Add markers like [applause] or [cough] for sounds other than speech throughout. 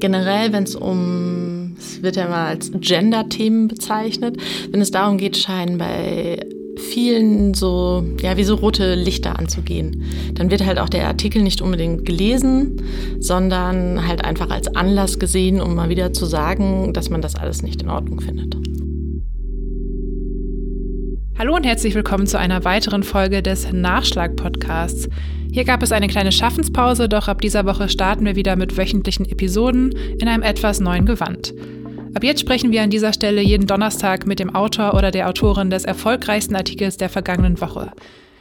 generell, wenn es um, es wird ja mal als Gender-Themen bezeichnet, wenn es darum geht, scheinen bei vielen so, ja, wie so rote Lichter anzugehen. Dann wird halt auch der Artikel nicht unbedingt gelesen, sondern halt einfach als Anlass gesehen, um mal wieder zu sagen, dass man das alles nicht in Ordnung findet. Hallo und herzlich willkommen zu einer weiteren Folge des Nachschlag-Podcasts. Hier gab es eine kleine Schaffenspause, doch ab dieser Woche starten wir wieder mit wöchentlichen Episoden in einem etwas neuen Gewand. Ab jetzt sprechen wir an dieser Stelle jeden Donnerstag mit dem Autor oder der Autorin des erfolgreichsten Artikels der vergangenen Woche.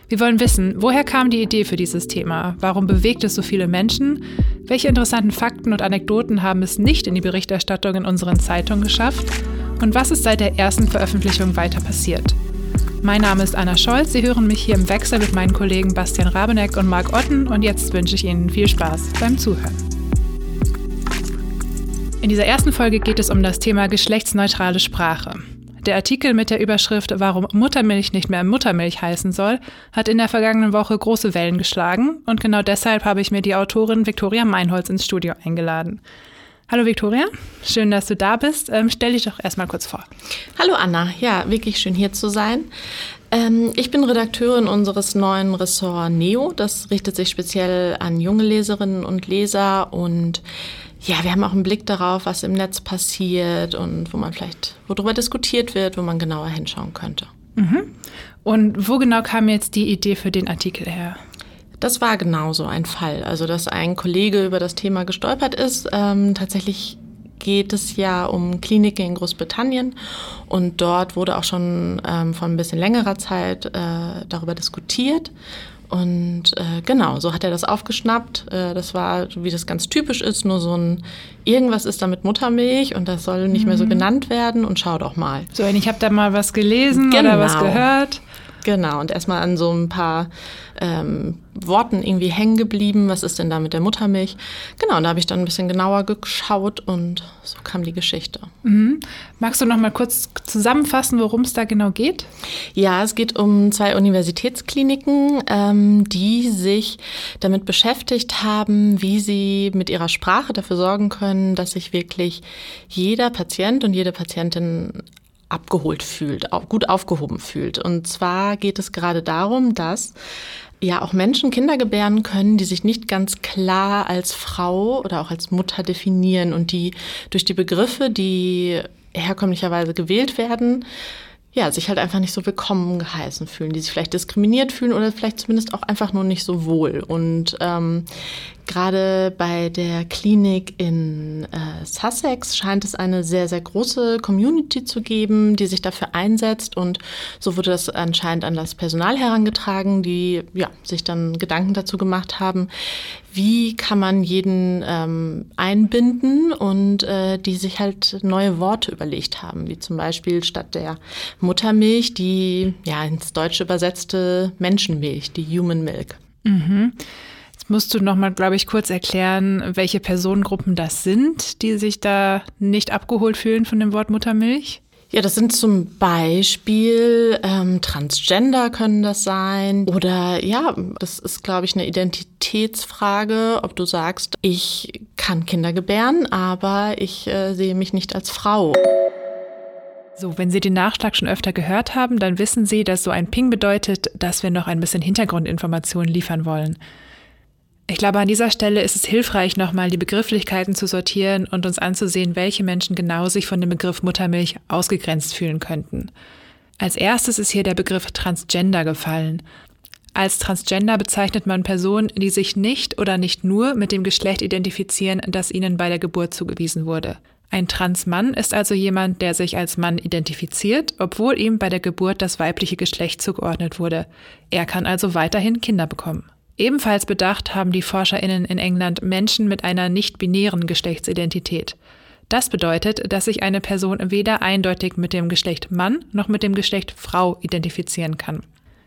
Wir wollen wissen, woher kam die Idee für dieses Thema? Warum bewegt es so viele Menschen? Welche interessanten Fakten und Anekdoten haben es nicht in die Berichterstattung in unseren Zeitungen geschafft? Und was ist seit der ersten Veröffentlichung weiter passiert? Mein Name ist Anna Scholz. Sie hören mich hier im Wechsel mit meinen Kollegen Bastian Rabeneck und Marc Otten und jetzt wünsche ich Ihnen viel Spaß beim Zuhören. In dieser ersten Folge geht es um das Thema geschlechtsneutrale Sprache. Der Artikel mit der Überschrift Warum Muttermilch nicht mehr Muttermilch heißen soll, hat in der vergangenen Woche große Wellen geschlagen und genau deshalb habe ich mir die Autorin Viktoria Meinholz ins Studio eingeladen. Hallo Viktoria, schön, dass du da bist. Ähm, stell dich doch erstmal kurz vor. Hallo Anna, ja, wirklich schön hier zu sein. Ähm, ich bin Redakteurin unseres neuen Ressort Neo. Das richtet sich speziell an junge Leserinnen und Leser und ja, wir haben auch einen Blick darauf, was im Netz passiert und wo man vielleicht, worüber diskutiert wird, wo man genauer hinschauen könnte. Mhm. Und wo genau kam jetzt die Idee für den Artikel her? Das war genauso ein Fall. Also, dass ein Kollege über das Thema gestolpert ist. Ähm, tatsächlich geht es ja um Kliniken in Großbritannien und dort wurde auch schon ähm, vor ein bisschen längerer Zeit äh, darüber diskutiert. Und äh, genau, so hat er das aufgeschnappt. Äh, das war, wie das ganz typisch ist, nur so ein irgendwas ist da mit Muttermilch und das soll nicht mhm. mehr so mhm. genannt werden und schau doch mal. So, ich habe da mal was gelesen genau. oder was genau. gehört. Genau, und erstmal an so ein paar ähm, Worten irgendwie hängen geblieben. Was ist denn da mit der Muttermilch? Genau, und da habe ich dann ein bisschen genauer geschaut und so kam die Geschichte. Mhm. Magst du noch mal kurz zusammenfassen, worum es da genau geht? Ja, es geht um zwei Universitätskliniken, ähm, die sich damit beschäftigt haben, wie sie mit ihrer Sprache dafür sorgen können, dass sich wirklich jeder Patient und jede Patientin abgeholt fühlt, gut aufgehoben fühlt. Und zwar geht es gerade darum, dass ja auch Menschen Kinder gebären können, die sich nicht ganz klar als Frau oder auch als Mutter definieren und die durch die Begriffe, die herkömmlicherweise gewählt werden, ja, sich halt einfach nicht so willkommen geheißen fühlen, die sich vielleicht diskriminiert fühlen oder vielleicht zumindest auch einfach nur nicht so wohl. Und ähm, Gerade bei der Klinik in äh, Sussex scheint es eine sehr, sehr große Community zu geben, die sich dafür einsetzt. Und so wurde das anscheinend an das Personal herangetragen, die ja, sich dann Gedanken dazu gemacht haben, wie kann man jeden ähm, einbinden und äh, die sich halt neue Worte überlegt haben, wie zum Beispiel statt der Muttermilch die ja ins Deutsche übersetzte Menschenmilch, die Human Milk. Mhm musst du noch mal, glaube ich, kurz erklären, welche Personengruppen das sind, die sich da nicht abgeholt fühlen von dem Wort Muttermilch? Ja, das sind zum Beispiel ähm, Transgender können das sein. Oder ja, das ist, glaube ich, eine Identitätsfrage, ob du sagst, ich kann Kinder gebären, aber ich äh, sehe mich nicht als Frau. So, wenn Sie den Nachschlag schon öfter gehört haben, dann wissen Sie, dass so ein Ping bedeutet, dass wir noch ein bisschen Hintergrundinformationen liefern wollen. Ich glaube, an dieser Stelle ist es hilfreich, nochmal die Begrifflichkeiten zu sortieren und uns anzusehen, welche Menschen genau sich von dem Begriff Muttermilch ausgegrenzt fühlen könnten. Als erstes ist hier der Begriff Transgender gefallen. Als Transgender bezeichnet man Personen, die sich nicht oder nicht nur mit dem Geschlecht identifizieren, das ihnen bei der Geburt zugewiesen wurde. Ein Transmann ist also jemand, der sich als Mann identifiziert, obwohl ihm bei der Geburt das weibliche Geschlecht zugeordnet wurde. Er kann also weiterhin Kinder bekommen. Ebenfalls bedacht haben die Forscherinnen in England Menschen mit einer nicht-binären Geschlechtsidentität. Das bedeutet, dass sich eine Person weder eindeutig mit dem Geschlecht Mann noch mit dem Geschlecht Frau identifizieren kann.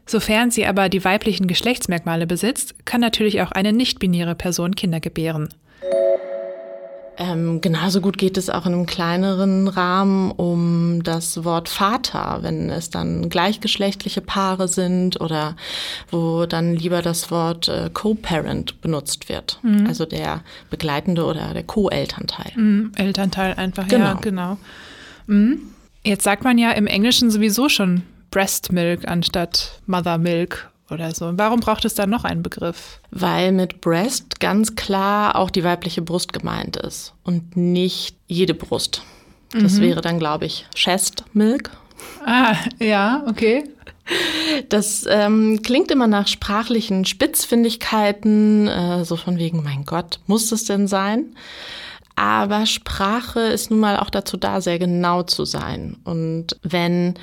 Sofern sie aber die weiblichen Geschlechtsmerkmale besitzt, kann natürlich auch eine nicht-binäre Person Kinder gebären. Ähm, genauso gut geht es auch in einem kleineren Rahmen um das Wort Vater, wenn es dann gleichgeschlechtliche Paare sind oder wo dann lieber das Wort äh, Co-Parent benutzt wird. Mhm. Also der begleitende oder der Co-Elternteil. Mhm, Elternteil einfach, genau. ja, genau. Mhm. Jetzt sagt man ja im Englischen sowieso schon Breast Milk anstatt Mother Milk oder so. Warum braucht es da noch einen Begriff? Weil mit Breast ganz klar auch die weibliche Brust gemeint ist und nicht jede Brust. Das mhm. wäre dann, glaube ich, Chest Milk. Ah, ja, okay. Das ähm, klingt immer nach sprachlichen Spitzfindigkeiten, äh, so von wegen, mein Gott, muss es denn sein? Aber Sprache ist nun mal auch dazu da, sehr genau zu sein. Und wenn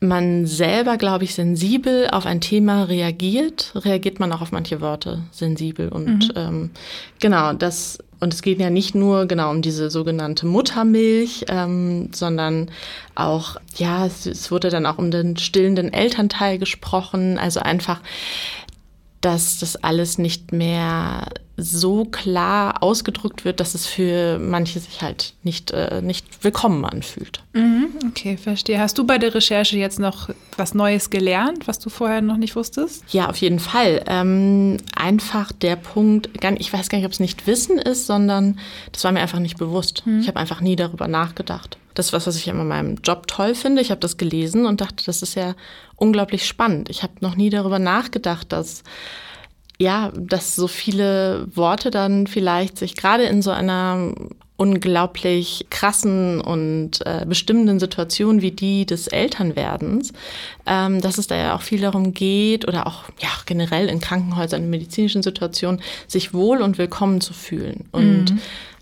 man selber, glaube ich, sensibel auf ein Thema reagiert, reagiert man auch auf manche Worte sensibel. Und mhm. ähm, genau, das, und es geht ja nicht nur genau um diese sogenannte Muttermilch, ähm, sondern auch, ja, es, es wurde dann auch um den stillenden Elternteil gesprochen. Also einfach dass das alles nicht mehr so klar ausgedrückt wird, dass es für manche sich halt nicht, äh, nicht willkommen anfühlt. Mhm, okay, verstehe. Hast du bei der Recherche jetzt noch was Neues gelernt, was du vorher noch nicht wusstest? Ja, auf jeden Fall. Ähm, einfach der Punkt, ich weiß gar nicht, ob es nicht Wissen ist, sondern das war mir einfach nicht bewusst. Mhm. Ich habe einfach nie darüber nachgedacht. Das ist was, was ich immer in meinem Job toll finde. Ich habe das gelesen und dachte, das ist ja unglaublich spannend. Ich habe noch nie darüber nachgedacht, dass ja, dass so viele Worte dann vielleicht sich gerade in so einer unglaublich krassen und äh, bestimmenden Situation wie die des Elternwerdens, ähm, dass es da ja auch viel darum geht oder auch ja generell in Krankenhäusern, in medizinischen Situationen, sich wohl und willkommen zu fühlen. Und mhm.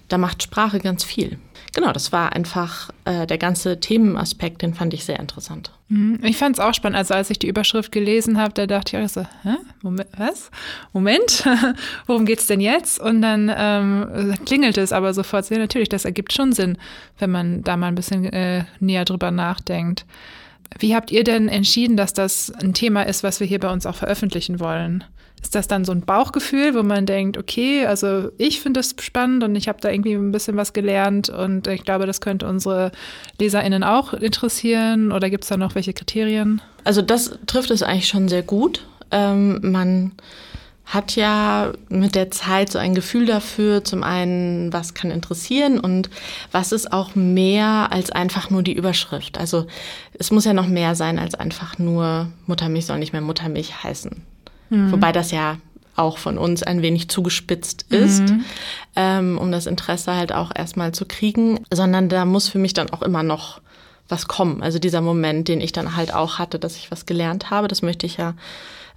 Da macht Sprache ganz viel genau, das war einfach äh, der ganze Themenaspekt, den fand ich sehr interessant. Mhm. Ich fand es auch spannend. Also als ich die Überschrift gelesen habe, da dachte ich auch so, hä? Moment, was? Moment, [laughs] worum geht es denn jetzt? Und dann ähm, klingelte es aber sofort. Ja, natürlich, das ergibt schon Sinn, wenn man da mal ein bisschen äh, näher drüber nachdenkt. Wie habt ihr denn entschieden, dass das ein Thema ist, was wir hier bei uns auch veröffentlichen wollen? Ist das dann so ein Bauchgefühl, wo man denkt, okay, also ich finde das spannend und ich habe da irgendwie ein bisschen was gelernt und ich glaube, das könnte unsere LeserInnen auch interessieren oder gibt es da noch welche Kriterien? Also das trifft es eigentlich schon sehr gut. Ähm, man hat ja mit der Zeit so ein Gefühl dafür, zum einen, was kann interessieren und was ist auch mehr als einfach nur die Überschrift. Also es muss ja noch mehr sein als einfach nur Muttermilch soll nicht mehr Muttermilch heißen. Mhm. Wobei das ja auch von uns ein wenig zugespitzt ist, mhm. ähm, um das Interesse halt auch erstmal zu kriegen, sondern da muss für mich dann auch immer noch was kommen. Also dieser Moment, den ich dann halt auch hatte, dass ich was gelernt habe, das möchte ich ja,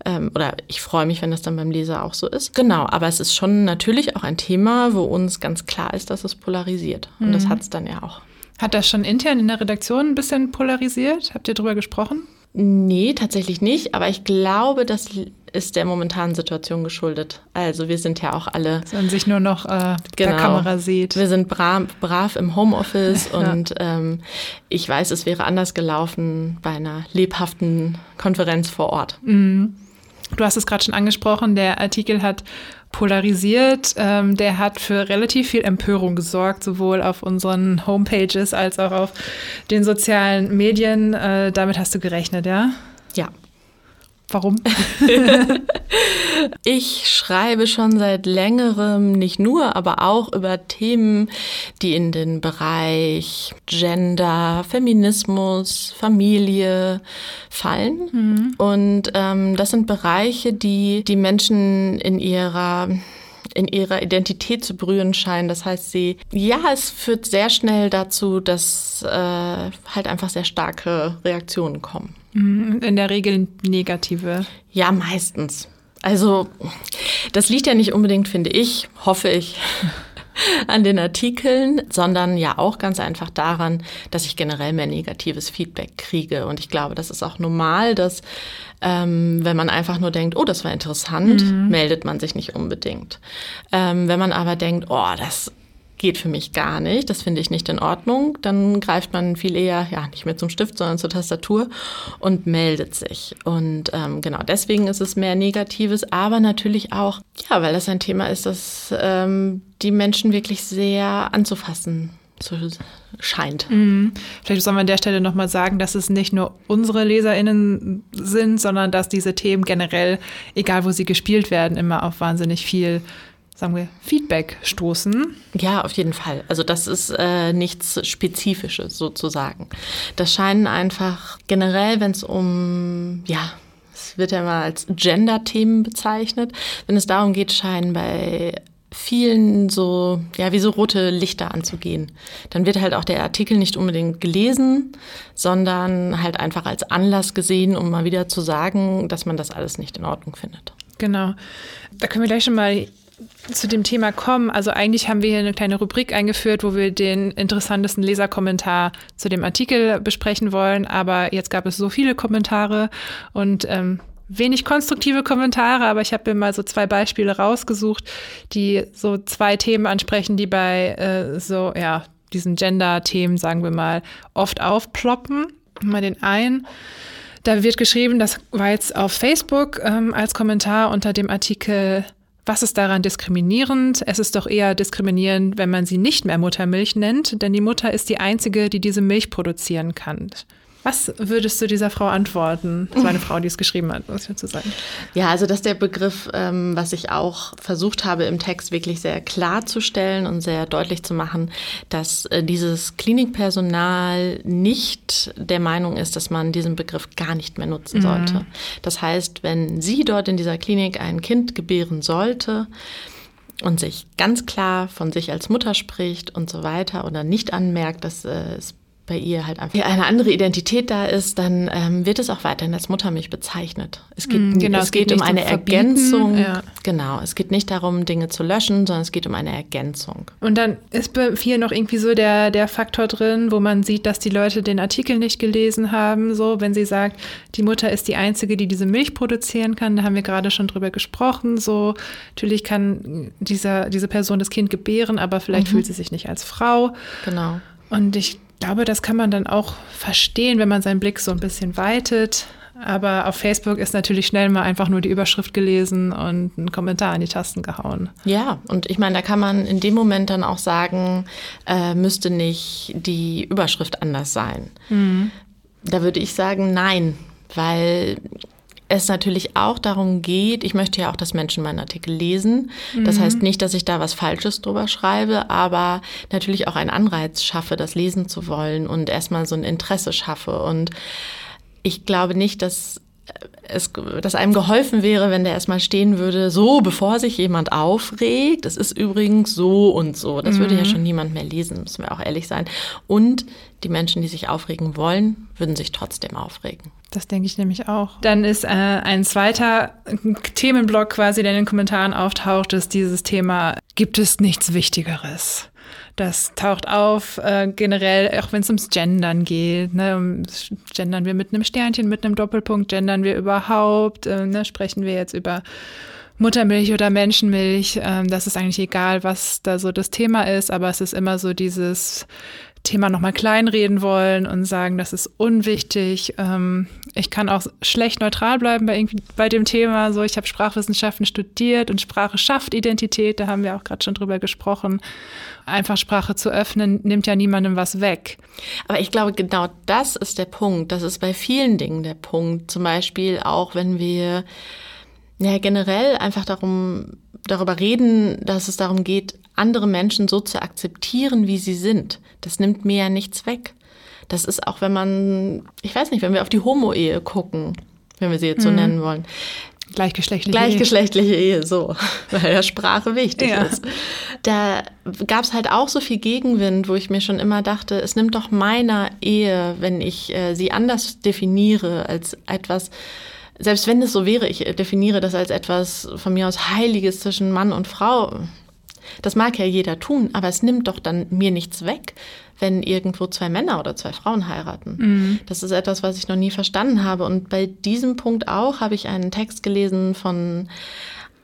ähm, oder ich freue mich, wenn das dann beim Leser auch so ist. Genau, aber es ist schon natürlich auch ein Thema, wo uns ganz klar ist, dass es polarisiert. Und das mhm. hat es dann ja auch. Hat das schon intern in der Redaktion ein bisschen polarisiert? Habt ihr darüber gesprochen? Nee, tatsächlich nicht. Aber ich glaube, das ist der momentanen Situation geschuldet. Also wir sind ja auch alle. Dass man sich nur noch äh, genau, der Kamera sieht. Wir sind brav, brav im Homeoffice [laughs] ja. und ähm, ich weiß, es wäre anders gelaufen bei einer lebhaften Konferenz vor Ort. Mhm. Du hast es gerade schon angesprochen, der Artikel hat polarisiert. Ähm, der hat für relativ viel Empörung gesorgt, sowohl auf unseren Homepages als auch auf den sozialen Medien. Äh, damit hast du gerechnet, ja? Ja. Warum? [laughs] ich schreibe schon seit längerem nicht nur, aber auch über Themen, die in den Bereich Gender, Feminismus, Familie fallen. Mhm. Und ähm, das sind Bereiche, die die Menschen in ihrer in ihrer Identität zu berühren scheinen. Das heißt, sie, ja, es führt sehr schnell dazu, dass äh, halt einfach sehr starke Reaktionen kommen. Mhm, in der Regel negative. Ja, meistens. Also, das liegt ja nicht unbedingt, finde ich, hoffe ich, [laughs] an den Artikeln, sondern ja auch ganz einfach daran, dass ich generell mehr negatives Feedback kriege. Und ich glaube, das ist auch normal, dass ähm, wenn man einfach nur denkt, oh, das war interessant, mhm. meldet man sich nicht unbedingt. Ähm, wenn man aber denkt, oh, das geht für mich gar nicht, das finde ich nicht in Ordnung, dann greift man viel eher, ja, nicht mehr zum Stift, sondern zur Tastatur und meldet sich. Und ähm, genau deswegen ist es mehr Negatives, aber natürlich auch, ja, weil das ein Thema ist, das ähm, die Menschen wirklich sehr anzufassen so scheint. Mhm. Vielleicht soll man an der Stelle nochmal sagen, dass es nicht nur unsere LeserInnen sind, sondern dass diese Themen generell, egal wo sie gespielt werden, immer auf wahnsinnig viel sagen wir, Feedback stoßen. Ja, auf jeden Fall. Also das ist äh, nichts Spezifisches sozusagen. Das scheinen einfach generell, wenn es um, ja, es wird ja mal als Gender-Themen bezeichnet, wenn es darum geht, scheinen bei vielen so, ja, wie so rote Lichter anzugehen. Dann wird halt auch der Artikel nicht unbedingt gelesen, sondern halt einfach als Anlass gesehen, um mal wieder zu sagen, dass man das alles nicht in Ordnung findet. Genau. Da können wir gleich schon mal zu dem Thema kommen. Also eigentlich haben wir hier eine kleine Rubrik eingeführt, wo wir den interessantesten Leserkommentar zu dem Artikel besprechen wollen. Aber jetzt gab es so viele Kommentare und ähm, wenig konstruktive Kommentare, aber ich habe mir mal so zwei Beispiele rausgesucht, die so zwei Themen ansprechen, die bei äh, so, ja, diesen Gender-Themen, sagen wir mal, oft aufploppen. Mal den einen. Da wird geschrieben, das war jetzt auf Facebook ähm, als Kommentar unter dem Artikel was ist daran diskriminierend? Es ist doch eher diskriminierend, wenn man sie nicht mehr Muttermilch nennt, denn die Mutter ist die einzige, die diese Milch produzieren kann. Was würdest du dieser Frau antworten? Das war eine Frau, die es geschrieben hat, muss ich dazu sagen. Ja, also das ist der Begriff, ähm, was ich auch versucht habe im Text wirklich sehr klarzustellen und sehr deutlich zu machen, dass äh, dieses Klinikpersonal nicht der Meinung ist, dass man diesen Begriff gar nicht mehr nutzen sollte. Mhm. Das heißt, wenn sie dort in dieser Klinik ein Kind gebären sollte, und sich ganz klar von sich als Mutter spricht und so weiter oder nicht anmerkt, dass äh, es bei ihr halt einfach eine andere Identität da ist, dann ähm, wird es auch weiterhin als Muttermilch bezeichnet. Es geht, mm, genau, es, es geht, geht um eine Ergänzung. Ja. Genau, es geht nicht darum, Dinge zu löschen, sondern es geht um eine Ergänzung. Und dann ist bei vielen noch irgendwie so der, der Faktor drin, wo man sieht, dass die Leute den Artikel nicht gelesen haben. So, wenn sie sagt, die Mutter ist die Einzige, die diese Milch produzieren kann, da haben wir gerade schon drüber gesprochen. So, natürlich kann dieser, diese Person das Kind gebären, aber vielleicht mhm. fühlt sie sich nicht als Frau. Genau. Und ich glaube, das kann man dann auch verstehen, wenn man seinen Blick so ein bisschen weitet. Aber auf Facebook ist natürlich schnell mal einfach nur die Überschrift gelesen und einen Kommentar in die Tasten gehauen. Ja, und ich meine, da kann man in dem Moment dann auch sagen, äh, müsste nicht die Überschrift anders sein. Mhm. Da würde ich sagen, nein, weil es natürlich auch darum geht, ich möchte ja auch, dass Menschen meinen Artikel lesen. Das mhm. heißt nicht, dass ich da was Falsches drüber schreibe, aber natürlich auch einen Anreiz schaffe, das lesen zu wollen und erstmal so ein Interesse schaffe. Und ich glaube nicht, dass es, dass einem geholfen wäre, wenn der erstmal stehen würde, so, bevor sich jemand aufregt, es ist übrigens so und so. Das mhm. würde ja mhm. schon niemand mehr lesen, müssen wir auch ehrlich sein. Und die Menschen, die sich aufregen wollen, würden sich trotzdem aufregen. Das denke ich nämlich auch. Dann ist äh, ein zweiter Themenblock quasi, der in den Kommentaren auftaucht, ist dieses Thema, gibt es nichts Wichtigeres? Das taucht auf, äh, generell, auch wenn es ums Gendern geht. Ne? Gendern wir mit einem Sternchen, mit einem Doppelpunkt, gendern wir überhaupt, äh, ne? sprechen wir jetzt über Muttermilch oder Menschenmilch. Ähm, das ist eigentlich egal, was da so das Thema ist, aber es ist immer so dieses Thema nochmal kleinreden wollen und sagen, das ist unwichtig. Ähm, ich kann auch schlecht neutral bleiben bei, bei dem Thema. So, ich habe Sprachwissenschaften studiert und Sprache schafft Identität, da haben wir auch gerade schon drüber gesprochen. Einfach Sprache zu öffnen, nimmt ja niemandem was weg. Aber ich glaube, genau das ist der Punkt. Das ist bei vielen Dingen der Punkt. Zum Beispiel auch, wenn wir ja generell einfach darum, darüber reden, dass es darum geht, andere Menschen so zu akzeptieren, wie sie sind. Das nimmt mir ja nichts weg. Das ist auch, wenn man, ich weiß nicht, wenn wir auf die Homo-Ehe gucken, wenn wir sie jetzt so mhm. nennen wollen. Gleichgeschlechtliche, Gleichgeschlechtliche Ehe. Ehe, so, [laughs] weil ja Sprache wichtig ja. ist. Da gab es halt auch so viel Gegenwind, wo ich mir schon immer dachte, es nimmt doch meiner Ehe, wenn ich äh, sie anders definiere als etwas, selbst wenn es so wäre, ich definiere das als etwas von mir aus Heiliges zwischen Mann und Frau, das mag ja jeder tun, aber es nimmt doch dann mir nichts weg, wenn irgendwo zwei Männer oder zwei Frauen heiraten. Mhm. Das ist etwas, was ich noch nie verstanden habe. Und bei diesem Punkt auch habe ich einen Text gelesen von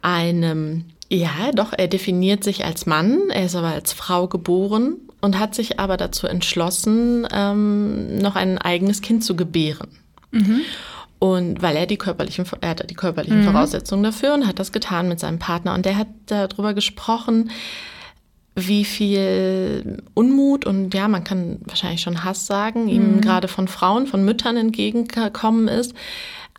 einem Ja, doch, er definiert sich als Mann, er ist aber als Frau geboren und hat sich aber dazu entschlossen, ähm, noch ein eigenes Kind zu gebären. Mhm. Und weil er die körperlichen, er hatte die körperlichen mhm. Voraussetzungen dafür und hat das getan mit seinem Partner. Und der hat darüber gesprochen, wie viel Unmut und ja, man kann wahrscheinlich schon Hass sagen, ihm mhm. gerade von Frauen, von Müttern entgegengekommen ist.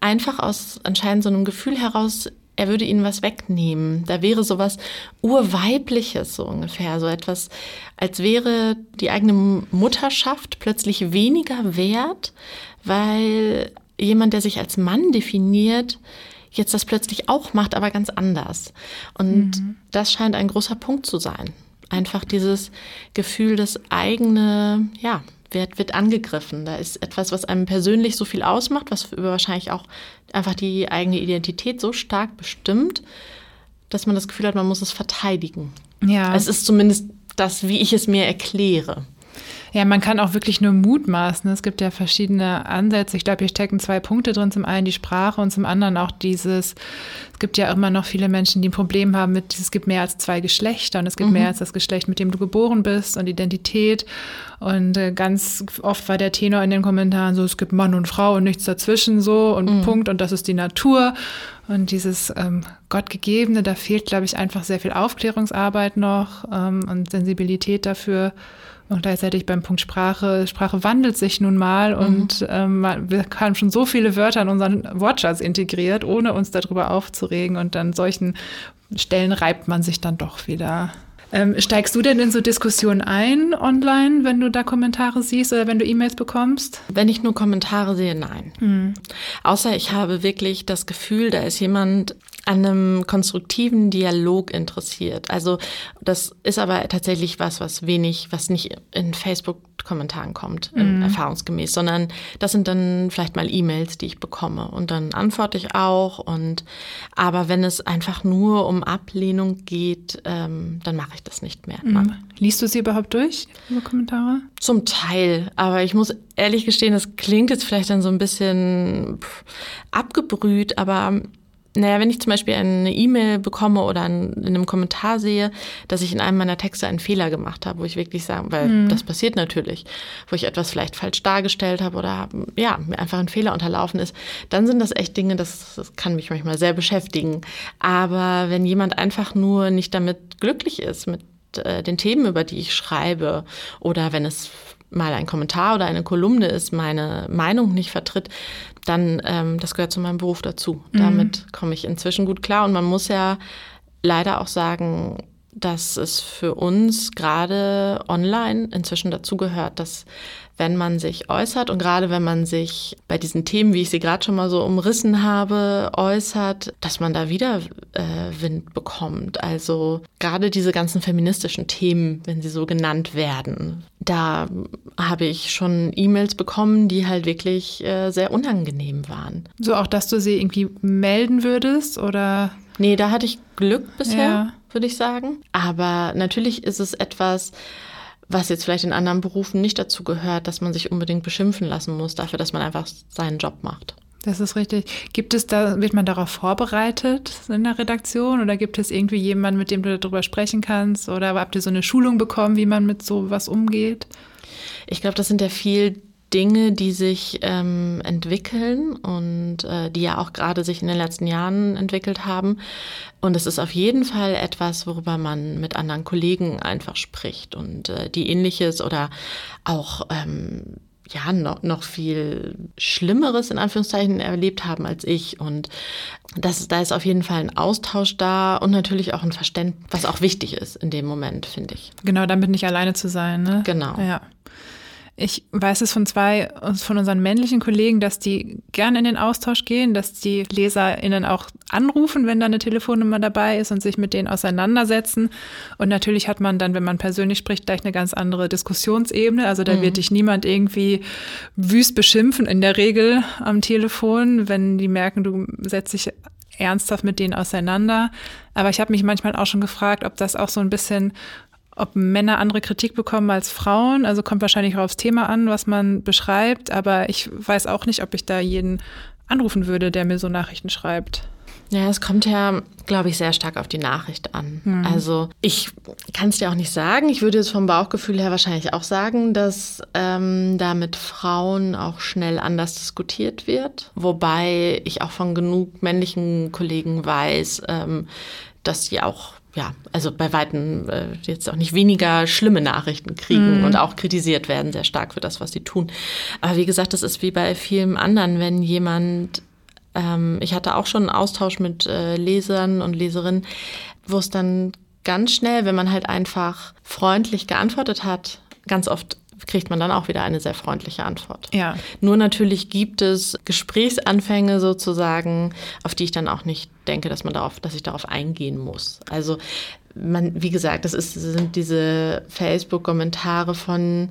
Einfach aus anscheinend so einem Gefühl heraus, er würde ihnen was wegnehmen. Da wäre sowas Urweibliches so ungefähr, so etwas, als wäre die eigene Mutterschaft plötzlich weniger wert, weil jemand, der sich als Mann definiert, jetzt das plötzlich auch macht, aber ganz anders. Und mhm. das scheint ein großer Punkt zu sein. Einfach dieses Gefühl, das eigene, ja, wird, wird angegriffen. Da ist etwas, was einem persönlich so viel ausmacht, was wahrscheinlich auch einfach die eigene Identität so stark bestimmt, dass man das Gefühl hat, man muss es verteidigen. Ja. Es ist zumindest das, wie ich es mir erkläre. Ja, man kann auch wirklich nur mutmaßen. Es gibt ja verschiedene Ansätze. Ich glaube, hier stecken zwei Punkte drin. Zum einen die Sprache und zum anderen auch dieses, es gibt ja immer noch viele Menschen, die ein Problem haben mit, es gibt mehr als zwei Geschlechter und es gibt mhm. mehr als das Geschlecht, mit dem du geboren bist und Identität. Und äh, ganz oft war der Tenor in den Kommentaren so, es gibt Mann und Frau und nichts dazwischen so und mhm. Punkt und das ist die Natur. Und dieses ähm, Gottgegebene, da fehlt, glaube ich, einfach sehr viel Aufklärungsarbeit noch ähm, und Sensibilität dafür. Und gleichzeitig beim Punkt Sprache, Sprache wandelt sich nun mal mhm. und ähm, wir haben schon so viele Wörter in unseren Wortschatz integriert, ohne uns darüber aufzuregen. Und an solchen Stellen reibt man sich dann doch wieder. Ähm, steigst du denn in so Diskussionen ein online, wenn du da Kommentare siehst oder wenn du E-Mails bekommst? Wenn ich nur Kommentare sehe, nein. Mhm. Außer ich habe wirklich das Gefühl, da ist jemand an einem konstruktiven Dialog interessiert. Also das ist aber tatsächlich was, was wenig, was nicht in Facebook-Kommentaren kommt, mhm. erfahrungsgemäß, sondern das sind dann vielleicht mal E-Mails, die ich bekomme und dann antworte ich auch. Und aber wenn es einfach nur um Ablehnung geht, ähm, dann mache ich das nicht mehr. Mhm. Liest du sie überhaupt durch, über Kommentare? Zum Teil, aber ich muss ehrlich gestehen, das klingt jetzt vielleicht dann so ein bisschen abgebrüht, aber naja, wenn ich zum Beispiel eine E-Mail bekomme oder in einem Kommentar sehe, dass ich in einem meiner Texte einen Fehler gemacht habe, wo ich wirklich sage, weil mhm. das passiert natürlich, wo ich etwas vielleicht falsch dargestellt habe oder ja, mir einfach ein Fehler unterlaufen ist, dann sind das echt Dinge, das, das kann mich manchmal sehr beschäftigen. Aber wenn jemand einfach nur nicht damit glücklich ist, mit äh, den Themen, über die ich schreibe, oder wenn es mal ein Kommentar oder eine Kolumne ist, meine Meinung nicht vertritt, dann ähm, das gehört zu meinem Beruf dazu. Mhm. Damit komme ich inzwischen gut klar. Und man muss ja leider auch sagen, dass es für uns gerade online inzwischen dazu gehört, dass wenn man sich äußert und gerade wenn man sich bei diesen Themen, wie ich sie gerade schon mal so umrissen habe, äußert, dass man da wieder äh, Wind bekommt. Also gerade diese ganzen feministischen Themen, wenn sie so genannt werden, da habe ich schon E-Mails bekommen, die halt wirklich äh, sehr unangenehm waren. So auch, dass du sie irgendwie melden würdest oder? Nee, da hatte ich Glück bisher, ja. würde ich sagen. Aber natürlich ist es etwas, was jetzt vielleicht in anderen Berufen nicht dazu gehört, dass man sich unbedingt beschimpfen lassen muss dafür, dass man einfach seinen Job macht. Das ist richtig. Gibt es da, wird man darauf vorbereitet in der Redaktion oder gibt es irgendwie jemanden, mit dem du darüber sprechen kannst? Oder habt ihr so eine Schulung bekommen, wie man mit sowas umgeht? Ich glaube, das sind ja viel Dinge, die sich ähm, entwickeln und äh, die ja auch gerade sich in den letzten Jahren entwickelt haben. Und es ist auf jeden Fall etwas, worüber man mit anderen Kollegen einfach spricht und äh, die ähnliches oder auch ähm, ja noch, noch viel Schlimmeres in Anführungszeichen erlebt haben als ich. Und das, da ist auf jeden Fall ein Austausch da und natürlich auch ein Verständnis, was auch wichtig ist in dem Moment, finde ich. Genau, damit nicht alleine zu sein. Ne? Genau. Ja. Ich weiß es von zwei, von unseren männlichen Kollegen, dass die gerne in den Austausch gehen, dass die LeserInnen auch anrufen, wenn da eine Telefonnummer dabei ist und sich mit denen auseinandersetzen. Und natürlich hat man dann, wenn man persönlich spricht, gleich eine ganz andere Diskussionsebene. Also da mhm. wird dich niemand irgendwie wüst beschimpfen, in der Regel am Telefon, wenn die merken, du setzt dich ernsthaft mit denen auseinander. Aber ich habe mich manchmal auch schon gefragt, ob das auch so ein bisschen ob Männer andere Kritik bekommen als Frauen. Also kommt wahrscheinlich auch aufs Thema an, was man beschreibt. Aber ich weiß auch nicht, ob ich da jeden anrufen würde, der mir so Nachrichten schreibt. Ja, es kommt ja, glaube ich, sehr stark auf die Nachricht an. Mhm. Also ich kann es dir auch nicht sagen. Ich würde jetzt vom Bauchgefühl her wahrscheinlich auch sagen, dass ähm, da mit Frauen auch schnell anders diskutiert wird. Wobei ich auch von genug männlichen Kollegen weiß, ähm, dass sie auch ja, also bei Weitem äh, jetzt auch nicht weniger schlimme Nachrichten kriegen mhm. und auch kritisiert werden sehr stark für das, was sie tun. Aber wie gesagt, das ist wie bei vielen anderen, wenn jemand ähm, ich hatte auch schon einen Austausch mit äh, Lesern und Leserinnen, wo es dann ganz schnell, wenn man halt einfach freundlich geantwortet hat, ganz oft kriegt man dann auch wieder eine sehr freundliche Antwort. Ja. Nur natürlich gibt es Gesprächsanfänge sozusagen, auf die ich dann auch nicht denke, dass man darauf, dass ich darauf eingehen muss. Also man, wie gesagt, das ist, sind diese Facebook-Kommentare von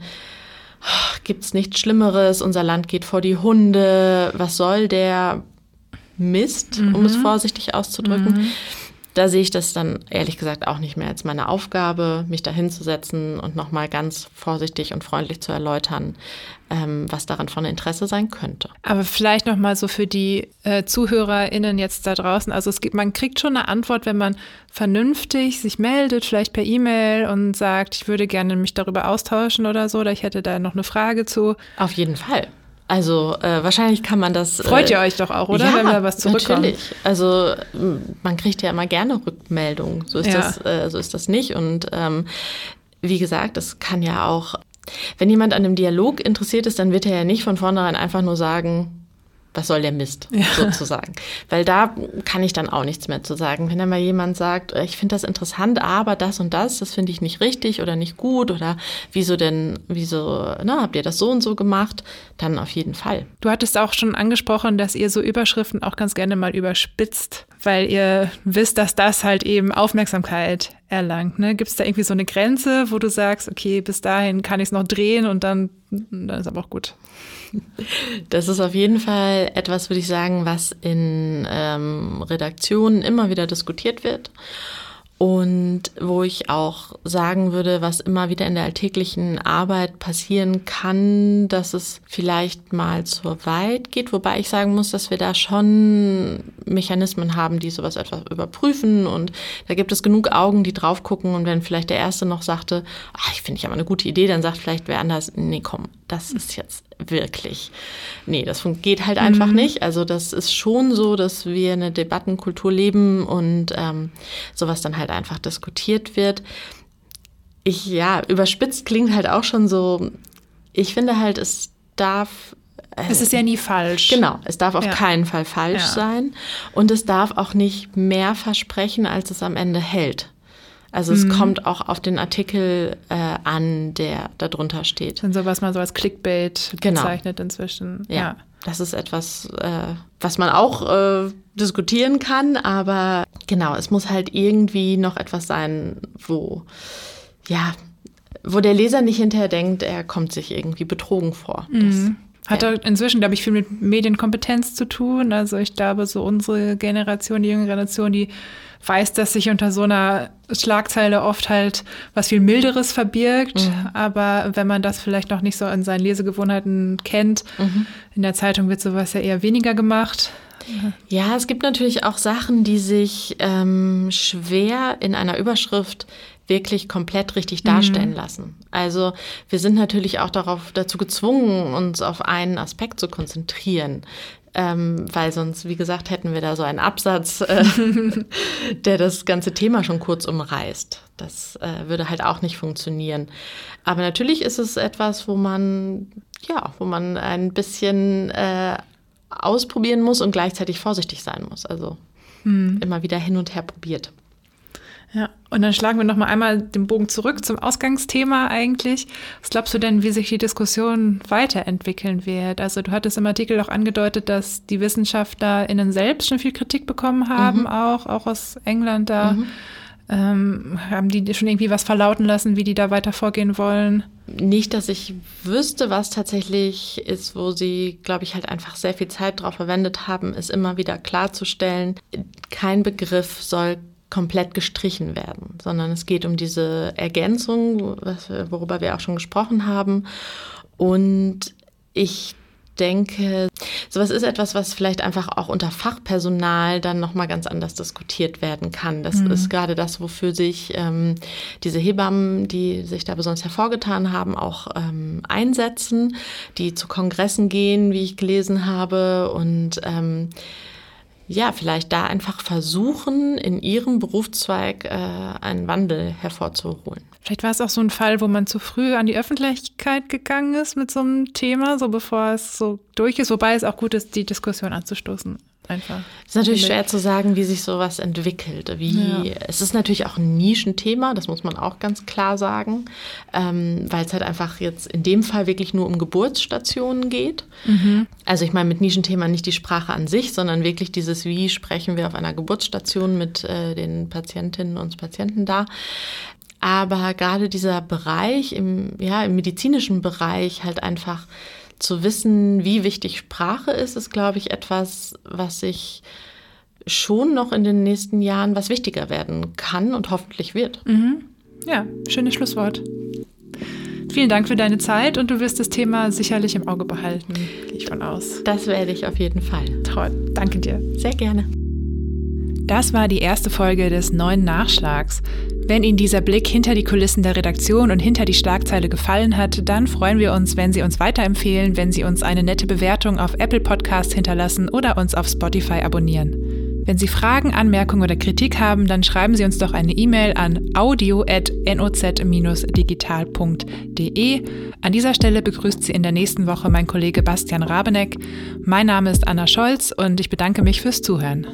oh, gibt's nichts Schlimmeres, unser Land geht vor die Hunde, was soll der? Mist, mhm. um es mhm. vorsichtig auszudrücken. Mhm. Da sehe ich das dann ehrlich gesagt auch nicht mehr als meine Aufgabe, mich da hinzusetzen und nochmal ganz vorsichtig und freundlich zu erläutern, ähm, was daran von Interesse sein könnte. Aber vielleicht nochmal so für die äh, ZuhörerInnen jetzt da draußen. Also es gibt, man kriegt schon eine Antwort, wenn man vernünftig sich meldet, vielleicht per E-Mail und sagt, ich würde gerne mich darüber austauschen oder so, oder ich hätte da noch eine Frage zu. Auf jeden Fall. Also äh, wahrscheinlich kann man das. Freut ihr äh, euch doch auch, oder? Ja, wenn da was zurückkommt. Natürlich. Also man kriegt ja immer gerne Rückmeldungen. So ist ja. das, äh, so ist das nicht. Und ähm, wie gesagt, es kann ja auch, wenn jemand an einem Dialog interessiert ist, dann wird er ja nicht von vornherein einfach nur sagen, was soll der Mist, ja. sozusagen. Weil da kann ich dann auch nichts mehr zu sagen. Wenn dann mal jemand sagt, äh, ich finde das interessant, aber das und das, das finde ich nicht richtig oder nicht gut oder wieso denn, wieso, na, habt ihr das so und so gemacht, dann auf jeden Fall. Du hattest auch schon angesprochen, dass ihr so Überschriften auch ganz gerne mal überspitzt, weil ihr wisst, dass das halt eben Aufmerksamkeit erlangt. Ne? Gibt es da irgendwie so eine Grenze, wo du sagst, okay, bis dahin kann ich es noch drehen und dann, dann ist aber auch gut? Das ist auf jeden Fall etwas, würde ich sagen, was in ähm, Redaktionen immer wieder diskutiert wird. Und wo ich auch sagen würde, was immer wieder in der alltäglichen Arbeit passieren kann, dass es vielleicht mal zu weit geht. Wobei ich sagen muss, dass wir da schon Mechanismen haben, die sowas etwas überprüfen. Und da gibt es genug Augen, die drauf gucken. Und wenn vielleicht der Erste noch sagte, ach, ich finde ich aber eine gute Idee, dann sagt vielleicht wer anders, nee, komm, das ist jetzt wirklich. Nee, das geht halt einfach mhm. nicht. Also das ist schon so, dass wir eine Debattenkultur leben und ähm, sowas dann halt einfach diskutiert wird. Ich, ja, überspitzt klingt halt auch schon so, ich finde halt, es darf äh, es ist ja nie falsch. Genau, es darf auf ja. keinen Fall falsch ja. sein und es darf auch nicht mehr versprechen, als es am Ende hält. Also es mhm. kommt auch auf den Artikel äh, an, der da drunter steht. Dann so was man so als Clickbait genau. bezeichnet inzwischen. Ja. ja. Das ist etwas, äh, was man auch äh, diskutieren kann, aber genau, es muss halt irgendwie noch etwas sein, wo, ja, wo der Leser nicht hinterher denkt, er kommt sich irgendwie betrogen vor. Mhm. Hat ja. inzwischen, glaube ich, viel mit Medienkompetenz zu tun. Also ich glaube, so unsere Generation, die junge Generation, die weiß, dass sich unter so einer Schlagzeile oft halt was viel Milderes verbirgt. Mhm. Aber wenn man das vielleicht noch nicht so in seinen Lesegewohnheiten kennt, mhm. in der Zeitung wird sowas ja eher weniger gemacht. Ja, es gibt natürlich auch Sachen, die sich ähm, schwer in einer Überschrift wirklich komplett richtig darstellen mhm. lassen. Also wir sind natürlich auch darauf dazu gezwungen, uns auf einen Aspekt zu konzentrieren ähm, weil sonst, wie gesagt, hätten wir da so einen Absatz, äh, [laughs] der das ganze Thema schon kurz umreißt. Das äh, würde halt auch nicht funktionieren. Aber natürlich ist es etwas, wo man, ja, wo man ein bisschen äh, ausprobieren muss und gleichzeitig vorsichtig sein muss. Also hm. immer wieder hin und her probiert. Ja, und dann schlagen wir noch mal einmal den Bogen zurück zum Ausgangsthema eigentlich. Was glaubst du denn, wie sich die Diskussion weiterentwickeln wird? Also du hattest im Artikel auch angedeutet, dass die WissenschaftlerInnen selbst schon viel Kritik bekommen haben, mhm. auch, auch aus England da. Mhm. Ähm, haben die schon irgendwie was verlauten lassen, wie die da weiter vorgehen wollen? Nicht, dass ich wüsste, was tatsächlich ist, wo sie, glaube ich, halt einfach sehr viel Zeit darauf verwendet haben, ist immer wieder klarzustellen, kein Begriff soll komplett gestrichen werden, sondern es geht um diese Ergänzung, worüber wir auch schon gesprochen haben. Und ich denke, sowas ist etwas, was vielleicht einfach auch unter Fachpersonal dann nochmal ganz anders diskutiert werden kann. Das mhm. ist gerade das, wofür sich ähm, diese Hebammen, die sich da besonders hervorgetan haben, auch ähm, einsetzen, die zu Kongressen gehen, wie ich gelesen habe und ähm, ja, vielleicht da einfach versuchen, in ihrem Berufszweig äh, einen Wandel hervorzuholen. Vielleicht war es auch so ein Fall, wo man zu früh an die Öffentlichkeit gegangen ist mit so einem Thema, so bevor es so durch ist, wobei es auch gut ist, die Diskussion anzustoßen einfach. Es ist natürlich schwer zu sagen, wie sich sowas entwickelt. Wie, ja. Es ist natürlich auch ein Nischenthema, das muss man auch ganz klar sagen, ähm, weil es halt einfach jetzt in dem Fall wirklich nur um Geburtsstationen geht. Mhm. Also ich meine mit Nischenthema nicht die Sprache an sich, sondern wirklich dieses, wie sprechen wir auf einer Geburtsstation mit äh, den Patientinnen und Patienten da. Aber gerade dieser Bereich im, ja, im medizinischen Bereich halt einfach zu wissen, wie wichtig Sprache ist, ist, glaube ich, etwas, was sich schon noch in den nächsten Jahren was wichtiger werden kann und hoffentlich wird. Mhm. Ja, schönes Schlusswort. Vielen Dank für deine Zeit und du wirst das Thema sicherlich im Auge behalten, gehe ich von aus. Das werde ich auf jeden Fall. Toll, danke dir. Sehr gerne. Das war die erste Folge des neuen Nachschlags. Wenn Ihnen dieser Blick hinter die Kulissen der Redaktion und hinter die Schlagzeile gefallen hat, dann freuen wir uns, wenn Sie uns weiterempfehlen, wenn Sie uns eine nette Bewertung auf Apple Podcasts hinterlassen oder uns auf Spotify abonnieren. Wenn Sie Fragen, Anmerkungen oder Kritik haben, dann schreiben Sie uns doch eine E-Mail an audio.noz-digital.de. An dieser Stelle begrüßt Sie in der nächsten Woche mein Kollege Bastian Rabeneck. Mein Name ist Anna Scholz und ich bedanke mich fürs Zuhören.